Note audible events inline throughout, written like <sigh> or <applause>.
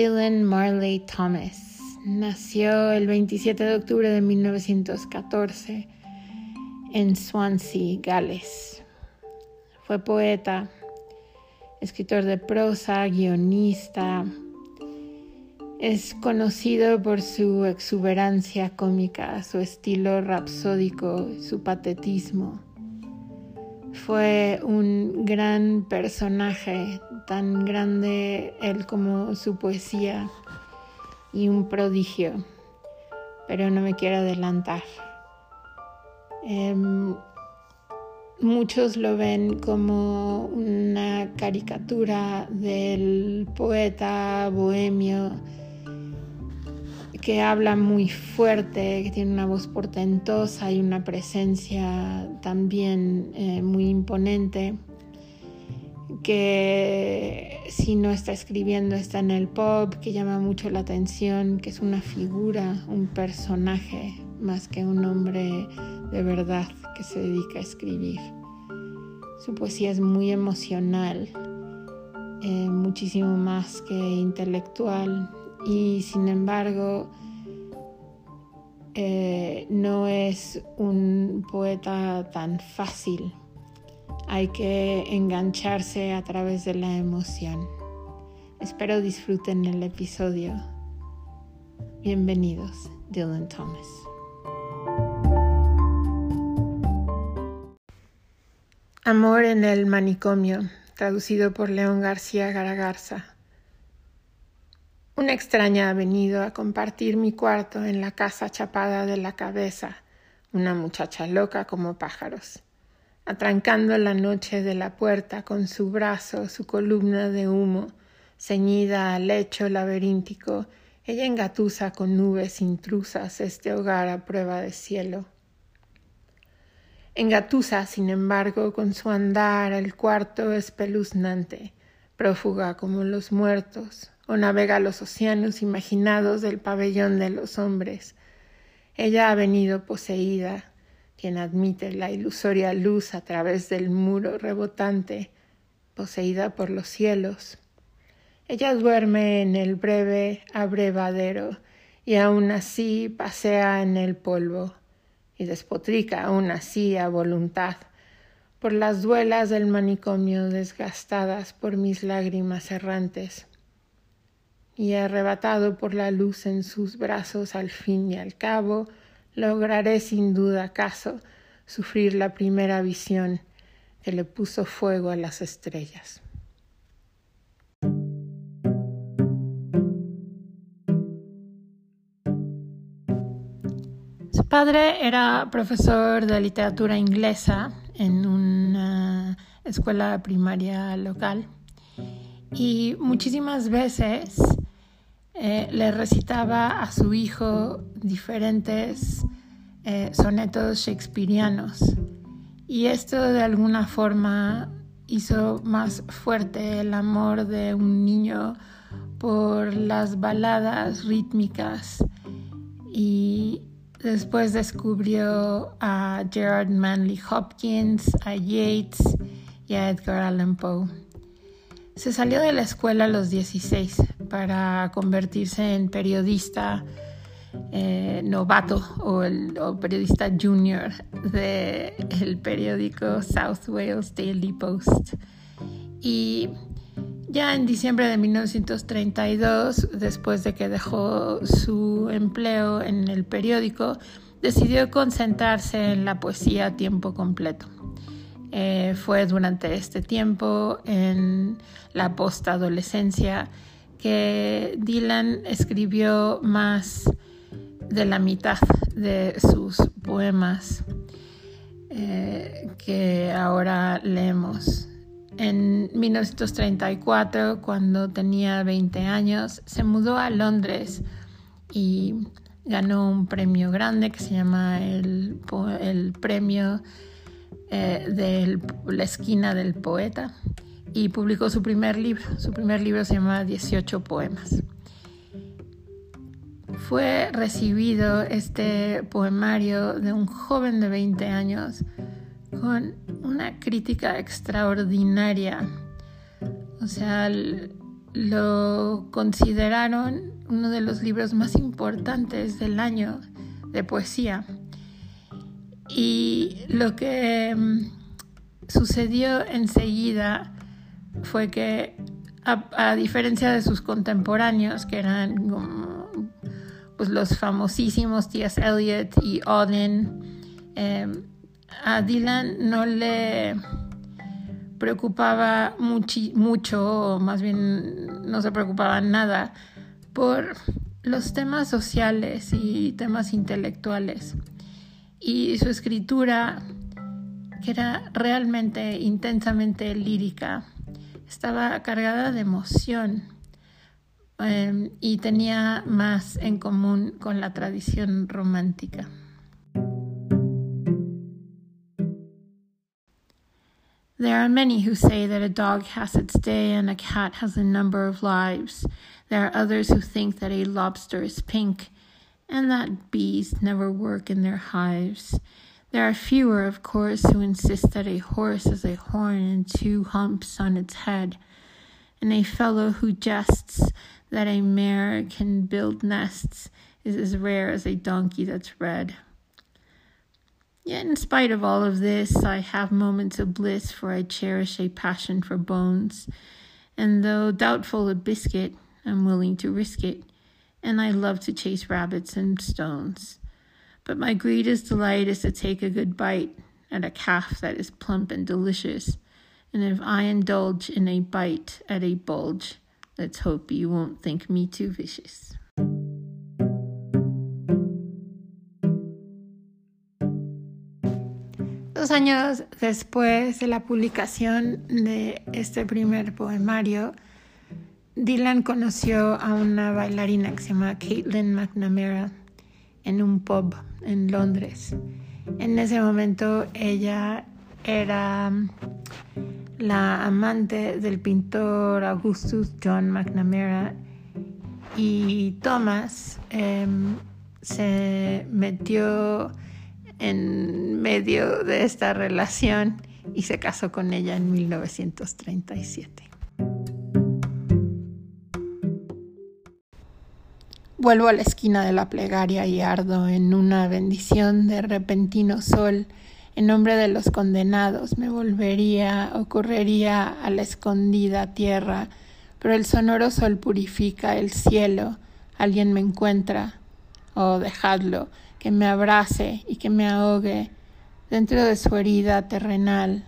Dylan Marley Thomas. Nació el 27 de octubre de 1914 en Swansea, Gales. Fue poeta, escritor de prosa, guionista. Es conocido por su exuberancia cómica, su estilo rapsódico, su patetismo. Fue un gran personaje, tan grande él como su poesía y un prodigio, pero no me quiero adelantar. Em, muchos lo ven como una caricatura del poeta bohemio que habla muy fuerte, que tiene una voz portentosa y una presencia también eh, muy imponente, que si no está escribiendo está en el pop, que llama mucho la atención, que es una figura, un personaje, más que un hombre de verdad que se dedica a escribir. Su poesía es muy emocional, eh, muchísimo más que intelectual y sin embargo eh, no es un poeta tan fácil. Hay que engancharse a través de la emoción. Espero disfruten el episodio. Bienvenidos, Dylan Thomas. Amor en el manicomio, traducido por León García Garagarza. Una extraña ha venido a compartir mi cuarto en la casa chapada de la cabeza, una muchacha loca como pájaros, atrancando la noche de la puerta con su brazo, su columna de humo, ceñida al lecho laberíntico, ella engatusa con nubes intrusas este hogar a prueba de cielo. Engatusa, sin embargo, con su andar el cuarto espeluznante, prófuga como los muertos, o navega los océanos imaginados del pabellón de los hombres. Ella ha venido poseída, quien admite la ilusoria luz a través del muro rebotante, poseída por los cielos. Ella duerme en el breve abrevadero y aún así pasea en el polvo y despotrica aún así a voluntad por las duelas del manicomio desgastadas por mis lágrimas errantes y arrebatado por la luz en sus brazos al fin y al cabo, lograré sin duda acaso sufrir la primera visión que le puso fuego a las estrellas. Su padre era profesor de literatura inglesa en una escuela primaria local y muchísimas veces eh, le recitaba a su hijo diferentes eh, sonetos shakespearianos y esto de alguna forma hizo más fuerte el amor de un niño por las baladas rítmicas y después descubrió a Gerard Manley Hopkins, a Yeats y a Edgar Allan Poe. Se salió de la escuela a los 16 para convertirse en periodista eh, novato o, periodista junior del periódico South Wales Daily Post. Y ya en diciembre de 1932, después de que dejó su empleo en el periódico, decidió concentrarse en la poesía a tiempo completo. Eh, fue durante este tiempo, en la postadolescencia, que Dylan escribió más de la mitad de sus poemas eh, que ahora leemos. En 1934, cuando tenía 20 años, se mudó a Londres y ganó un premio grande que se llama el, el premio eh, de la esquina del poeta y publicó su primer libro. Su primer libro se llama 18 poemas. Fue recibido este poemario de un joven de 20 años con una crítica extraordinaria. O sea, lo consideraron uno de los libros más importantes del año de poesía. Y lo que mm, sucedió enseguida fue que, a, diferencia de sus contemporáneos, que eran pues, los famosísimos T.S. Eliot y Auden, em, a Dylan no le preocupaba mucho, o más bien no se preocupaba nada por los temas sociales y temas intelectuales. Y su escritura, que era realmente intensamente lírica, estaba cargada de emoción em, y tenía más en común con la tradición romántica. There are many who say that a dog has its day and a cat has a number of lives. There are others who think that a lobster is pink and that bees never work in their hives. There are fewer, of course, who insist that a horse has a horn and two humps on its head, and a fellow who jests that a mare can build nests is as rare as a donkey that's red. Yet, in spite of all of this, I have moments of bliss, for I cherish a passion for bones. And though doubtful of biscuit, I'm willing to risk it, and I love to chase rabbits and stones. But my greatest delight is to take a good bite at a calf that is plump and delicious. And if I indulge in a bite at a bulge, let's hope you won't think me too vicious. Dos años después de la publicación de este primer poemario, Dylan conoció a una bailarina que se llama Caitlin McNamara en un pub en Londres. En ese momento ella era la amante del pintor Augustus John McNamara y Thomas em, se metió en medio de esta relación y se casó con ella en 1937. Vuelvo a la esquina de la plegaria y ardo en una bendición de repentino sol. En nombre de los condenados me volvería o correría a la escondida tierra, pero el sonoro sol purifica el cielo. Alguien me encuentra. Oh, dejadlo que me abrace y que me ahogue dentro de su herida terrenal.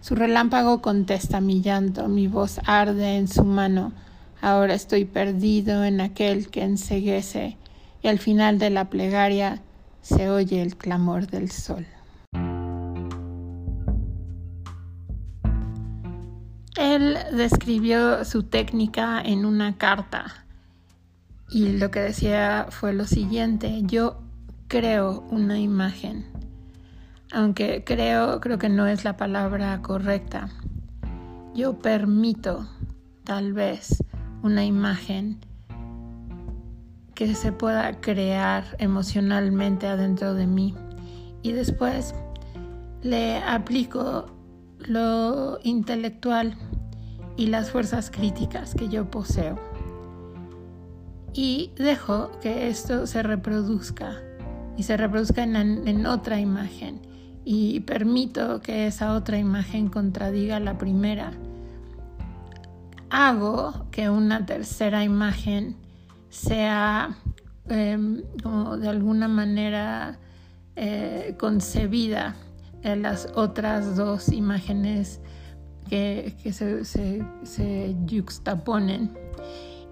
Su relámpago contesta mi llanto, mi voz arde en su mano. Ahora estoy perdido en aquel que enseguece y al final de la plegaria se oye el clamor del sol. Él describió su técnica en una carta y lo que decía fue lo siguiente, yo creo una imagen, aunque creo, creo que no es la palabra correcta. Yo permito, tal vez, una imagen que se pueda crear emocionalmente adentro de mí. Y después le aplico lo intelectual y las fuerzas críticas que yo poseo. Y dejo que esto se reproduzca y se reproduzca en, otra imagen. Y permito que esa otra imagen contradiga la primera. Hago que una tercera imagen sea em, de alguna manera eh, concebida de las otras dos imágenes que, se, se, se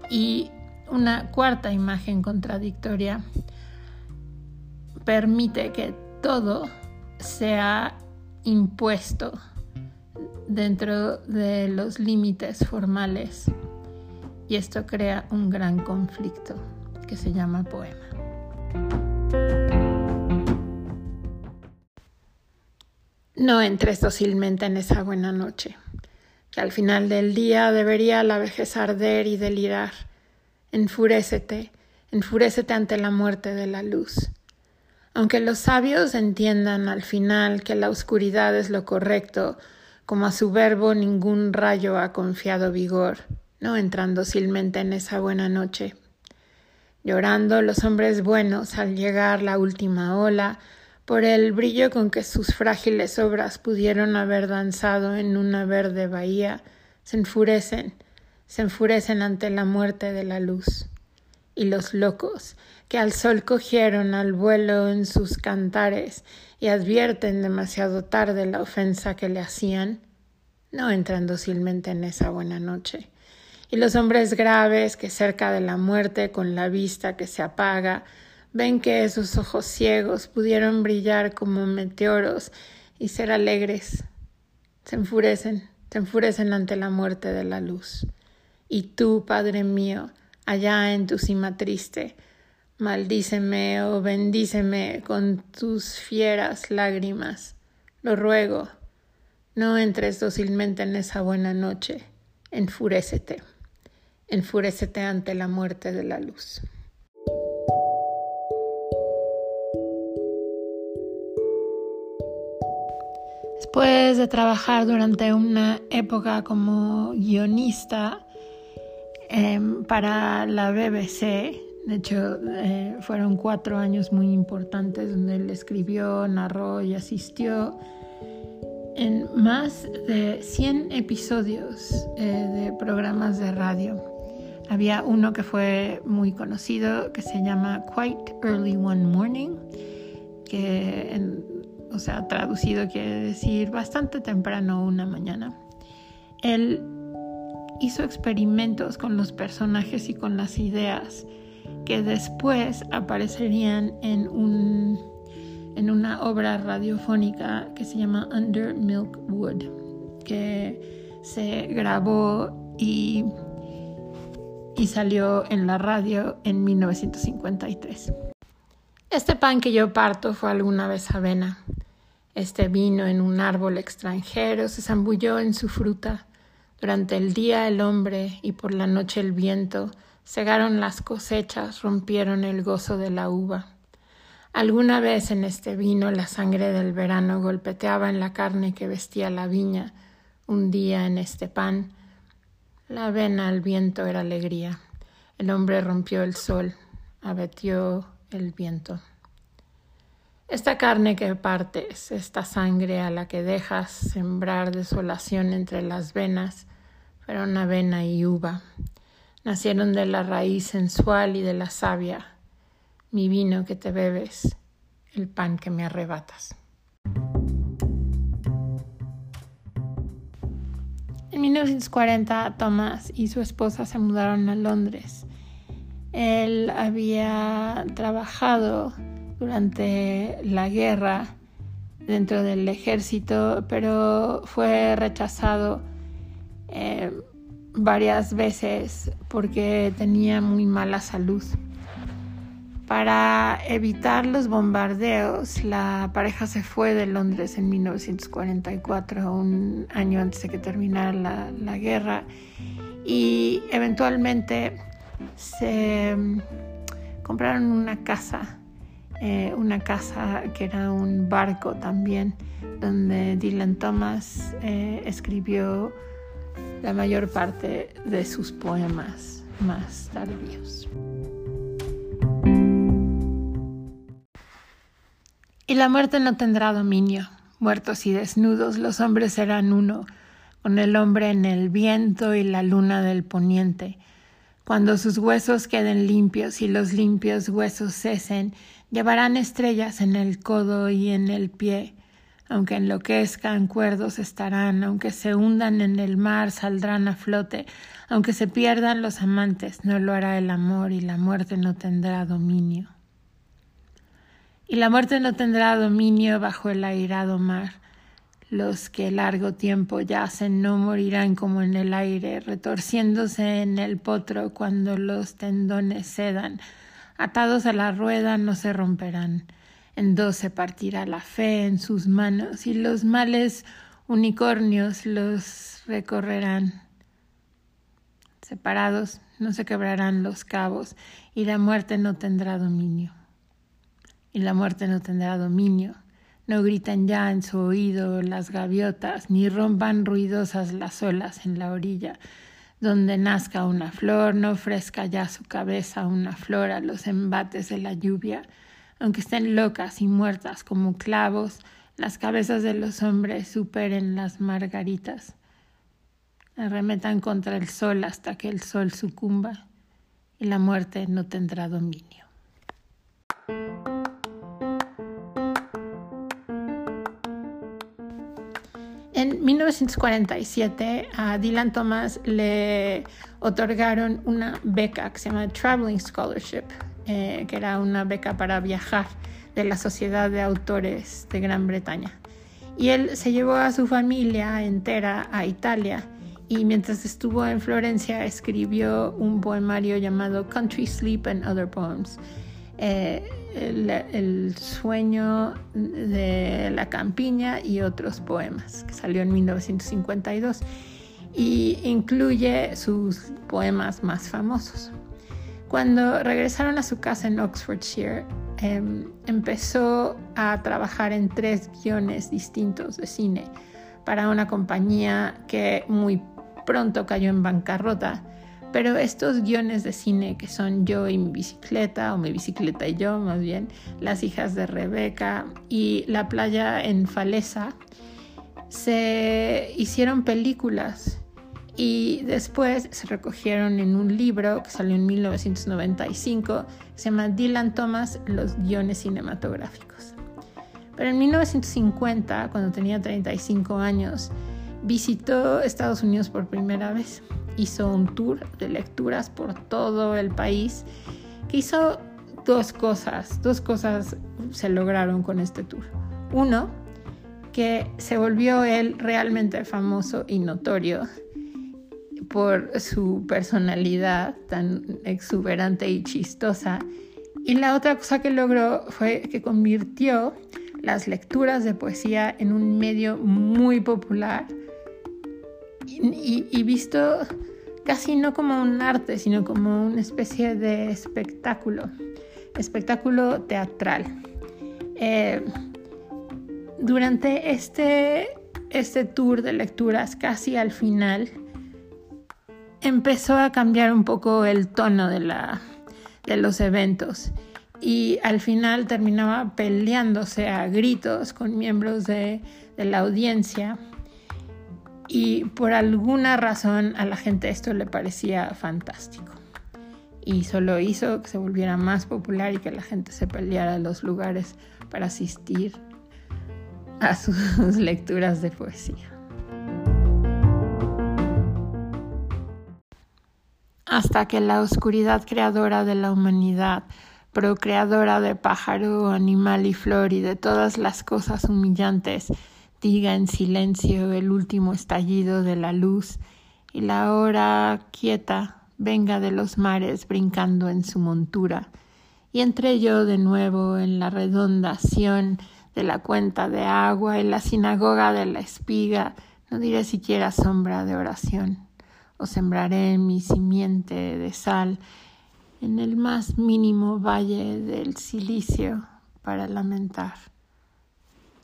y una cuarta imagen contradictoria permite que todo sea impuesto dentro de los límites formales y esto crea un gran conflicto que se llama poema. No entres dócilmente en esa buena noche, que al final del día debería la vejez arder y delirar. Enfurécete, enfurécete ante la muerte de la luz aunque los sabios entiendan al final que la oscuridad es lo correcto, como a su verbo ningún rayo ha confiado vigor, no entran dócilmente en esa buena noche. Llorando los hombres buenos al llegar la última ola, por el brillo con que sus frágiles obras pudieron haber danzado en una verde bahía, se enfurecen, se enfurecen ante la muerte de la luz. Y los locos, que al sol cogieron al vuelo en sus cantares y advierten demasiado tarde la ofensa que le hacían, no entran dócilmente en esa buena noche. Y los hombres graves que cerca de la muerte con la vista que se apaga, ven que esos ojos ciegos pudieron brillar como meteoros y ser alegres. Se enfurecen, se enfurecen ante la muerte de la luz. Y tú, Padre mío, allá en tu cima triste, maldíceme o bendíceme con tus fieras lágrimas. Lo ruego, no entres dócilmente en esa buena noche, enfurécete, enfurécete ante la muerte de la luz. Después de trabajar durante una época como guionista em, para la BBC, de hecho eh, fueron cuatro años muy importantes donde él escribió, narró y asistió en más de 100 episodios eh, de programas de radio. Había uno que fue muy conocido que se llama Quite Early One Morning, que o sea, traducido quiere decir bastante temprano una mañana. Él hizo experimentos con los personajes y con las ideas que después aparecerían en, un, en una obra radiofónica que se llama Under Milk Wood, que se grabó y, y salió en la radio en 1953. Este pan que yo parto fue alguna vez avena. Este vino en un árbol extranjero se zambulló en su fruta. Durante el día el hombre y por la noche el viento cegaron las cosechas, rompieron el gozo de la uva. Alguna vez en este vino la sangre del verano golpeteaba en la carne que vestía la viña. Un día en este pan la avena al viento era alegría. El hombre rompió el sol, abatió el viento. Esta carne que partes, esta sangre a la que dejas sembrar desolación entre las venas, fueron avena y uva. Nacieron de la raíz sensual y de la savia, mi vino que te bebes, el pan que me arrebatas. En 1940, Thomas y su esposa se mudaron a Londres. Él había trabajado durante la guerra dentro del ejército, pero fue rechazado eh, varias veces porque tenía muy mala salud. Para evitar los bombardeos, la pareja se fue de Londres en 1944, un año antes de que terminara la, la guerra, y eventualmente se mm, compraron una casa eh, una casa que era un barco también, donde Dylan Thomas eh, escribió la mayor parte de sus poemas más tardíos. Y la muerte no tendrá dominio. Muertos y desnudos, los hombres serán uno, con el hombre en el viento y la luna del poniente. Cuando sus huesos queden limpios y los limpios huesos cesen, Llevarán estrellas en el codo y en el pie, aunque enloquezcan cuerdos estarán, aunque se hundan en el mar saldrán a flote, aunque se pierdan los amantes, no lo hará el amor y la muerte no tendrá dominio. Y la muerte no tendrá dominio bajo el airado mar. Los que largo tiempo yacen no morirán como en el aire, retorciéndose en el potro cuando los tendones cedan, Atados a la rueda no se romperán. En dos se partirá la fe en sus manos y los males unicornios los recorrerán. Separados no se quebrarán los cabos y la muerte no tendrá dominio. Y la muerte no tendrá dominio. No gritan ya en su oído las gaviotas, ni rompan ruidosas las olas en la orilla. donde nazca una flor, no ofrezca ya su cabeza una flor a los embates de la lluvia, aunque estén locas y muertas como clavos, las cabezas de los hombres superen las margaritas, arremetan contra el sol hasta que el sol sucumba y la muerte no tendrá dominio. En 1947 a Dylan Thomas le otorgaron una beca que se llama Traveling Scholarship, eh, que era una beca para viajar de la Sociedad de Autores de Gran Bretaña. Y él se llevó a su familia entera a Italia y mientras estuvo en Florencia escribió un poemario llamado Country Sleep and Other Poems. Eh, el, sueño de la campiña y otros poemas, que salió en 1952 y incluye sus poemas más famosos. Cuando regresaron a su casa en Oxfordshire, em, empezó a trabajar en tres guiones distintos de cine para una compañía que muy pronto cayó en bancarrota. Pero estos guiones de cine que son Yo y mi bicicleta, o mi bicicleta y yo más bien, Las hijas de Rebeca y La playa en Falesa, se hicieron películas y después se recogieron en un libro que salió en 1995, se llama Dylan Thomas, los guiones cinematográficos. Pero en 1950, cuando tenía 35 años, visitó Estados Unidos por primera vez hizo un tour de lecturas por todo el país, que hizo dos cosas, dos cosas se lograron con este tour. Uno, que se volvió él realmente famoso y notorio por su personalidad tan exuberante y chistosa. Y la otra cosa que logró fue que convirtió las lecturas de poesía en un medio muy popular y, visto casi no como un arte, sino como una especie de espectáculo, espectáculo teatral. Eh, durante este, este tour de lecturas, casi al final, empezó a cambiar un poco el tono de, la, de los eventos y al final terminaba peleándose a gritos con miembros de, de la audiencia y por alguna razón a la gente esto le parecía fantástico. Y solo hizo que se volviera más popular y que la gente se peleara a los lugares para asistir a sus <laughs> lecturas de poesía. Hasta que la oscuridad creadora de la humanidad, procreadora de pájaro, animal y flor y de todas las cosas humillantes, diga en silencio el último estallido de la luz y la hora quieta venga de los mares brincando en su montura. Y entré yo de nuevo en la redondación de la cuenta de agua y la sinagoga de la espiga, no diré siquiera sombra de oración, o sembraré mi simiente de sal en el más mínimo valle del silicio para lamentar.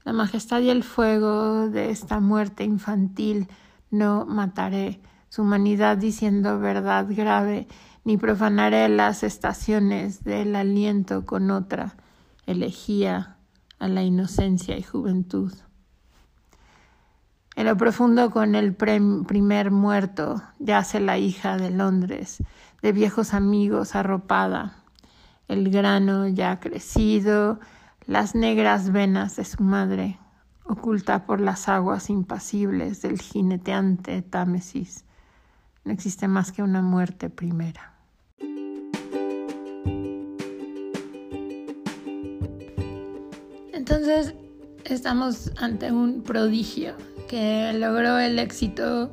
La majestad y el fuego de esta muerte infantil no mataré, su humanidad diciendo verdad grave, ni profanaré las estaciones del aliento con otra elegía a la inocencia y juventud. En lo profundo con el primer muerto yace la hija de Londres, de viejos amigos arropada, el grano ya crecido, las negras venas de su madre, oculta por las aguas impasibles del jineteante Támesis. No existe más que una muerte primera. Entonces, estamos ante un prodigio que logró el éxito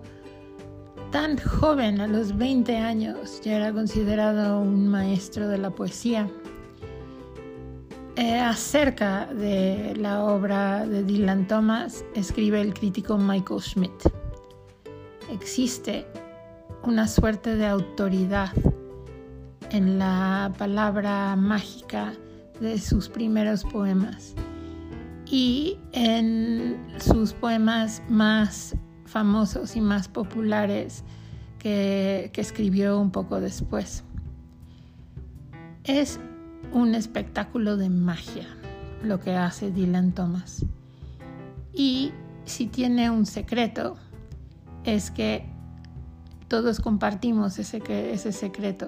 tan joven, a los 20 años, ya era considerado un maestro de la poesía. Eh, acerca de la obra de Dylan Thomas escribe el crítico Michael Schmidt. Existe una suerte de autoridad en la palabra mágica de sus primeros poemas y en sus poemas más famosos y más populares que, escribió un poco después. Es un espectáculo de magia lo que hace Dylan Thomas. Y si tiene un secreto, es que todos compartimos ese, ese secreto,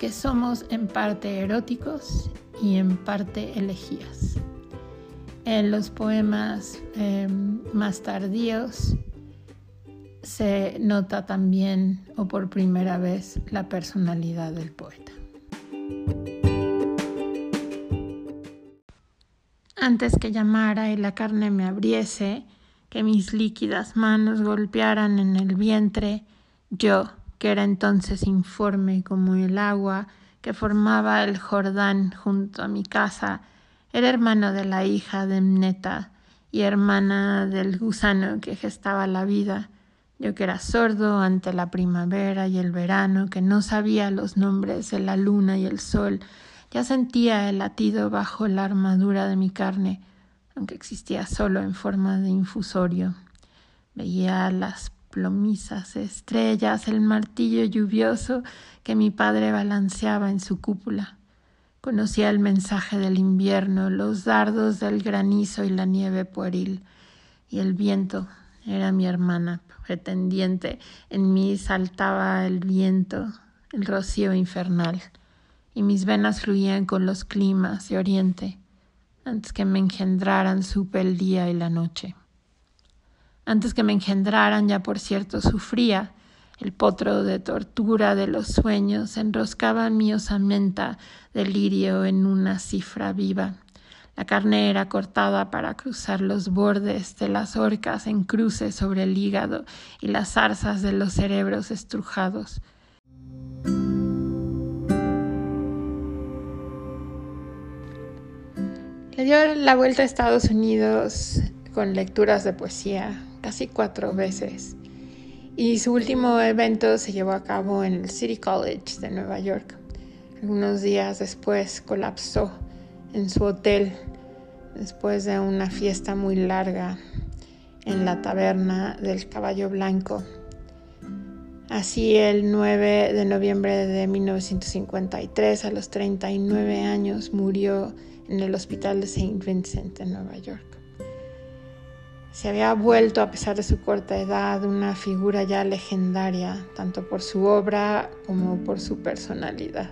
que somos en parte eróticos y en parte elegías. En los poemas em, más tardíos se nota también o por primera vez la personalidad del poeta. Antes que llamara y la carne me abriese, que mis líquidas manos golpearan en el vientre, yo, que era entonces informe como el agua que formaba el Jordán junto a mi casa, era hermano de la hija de Mneta y hermana del gusano que gestaba la vida, yo que era sordo ante la primavera y el verano, que no sabía los nombres de la luna y el sol, ya sentía el latido bajo la armadura de mi carne, aunque existía solo en forma de infusorio. Veía las plomizas estrellas, el martillo lluvioso que mi padre balanceaba en su cúpula. Conocía el mensaje del invierno, los dardos del granizo y la nieve pueril, y el viento era mi hermana pretendiente. En mí saltaba el viento, el rocío infernal, y mis venas fluían con los climas de oriente. Antes que me engendraran supe el día y la noche. Antes que me engendraran ya por cierto sufría el potro de tortura de los sueños enroscaba mi osamenta de lirio en una cifra viva. La carne era cortada para cruzar los bordes de las orcas en cruces sobre el hígado y las zarzas de los cerebros estrujados. Le dio la vuelta a Estados Unidos con lecturas de poesía casi cuatro veces y su último evento se llevó a cabo en el City College de Nueva York. Algunos días después colapsó en su hotel después de una fiesta muy larga en la taberna del Caballo Blanco. Así el 9 de noviembre de 1953, a los 39 años, murió en el hospital de St. Vincent en Nueva York. Se había vuelto, a pesar de su corta edad, una figura ya legendaria, tanto por su obra como por su personalidad.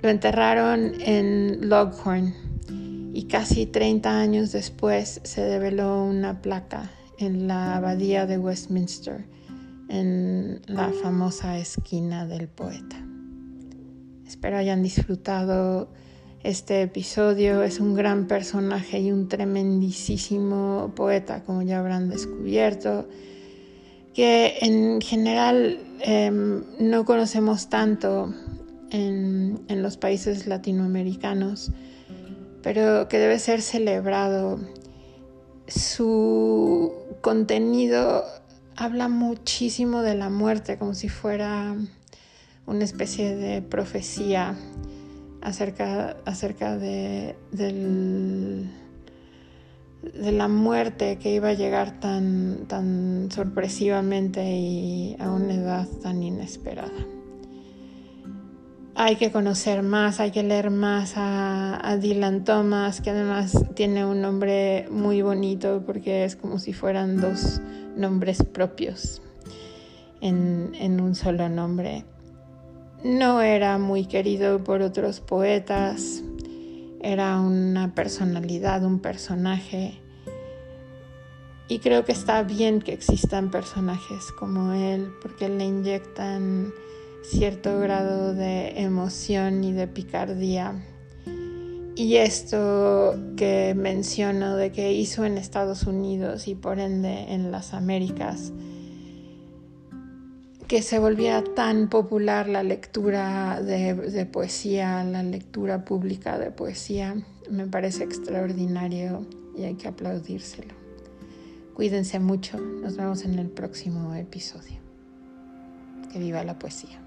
Lo enterraron en Loghorn y casi 30 años después se develó una placa en la abadía de Westminster, en la famosa esquina del poeta. Espero hayan disfrutado este episodio. Es un gran personaje y un tremendísimo poeta, como ya habrán descubierto, que en general em, no conocemos tanto en, en los países latinoamericanos, pero que debe ser celebrado. Su contenido habla muchísimo de la muerte, como si fuera una especie de profecía acerca, acerca de, de la muerte que iba a llegar tan, tan sorpresivamente y a una edad tan inesperada. Hay que conocer más, hay que leer más a, Dylan Thomas, que además tiene un nombre muy bonito porque es como si fueran dos nombres propios en, en un solo nombre. No era muy querido por otros poetas, era una personalidad, un personaje. Y creo que está bien que existan personajes como él, porque le inyectan cierto grado de emoción y de picardía. Y esto que menciono de que hizo en Estados Unidos y por ende en las Américas, que se volviera tan popular la lectura de, poesía, la lectura pública de poesía, me parece extraordinario y hay que aplaudírselo. Cuídense mucho, nos vemos en el próximo episodio. Que viva la poesía.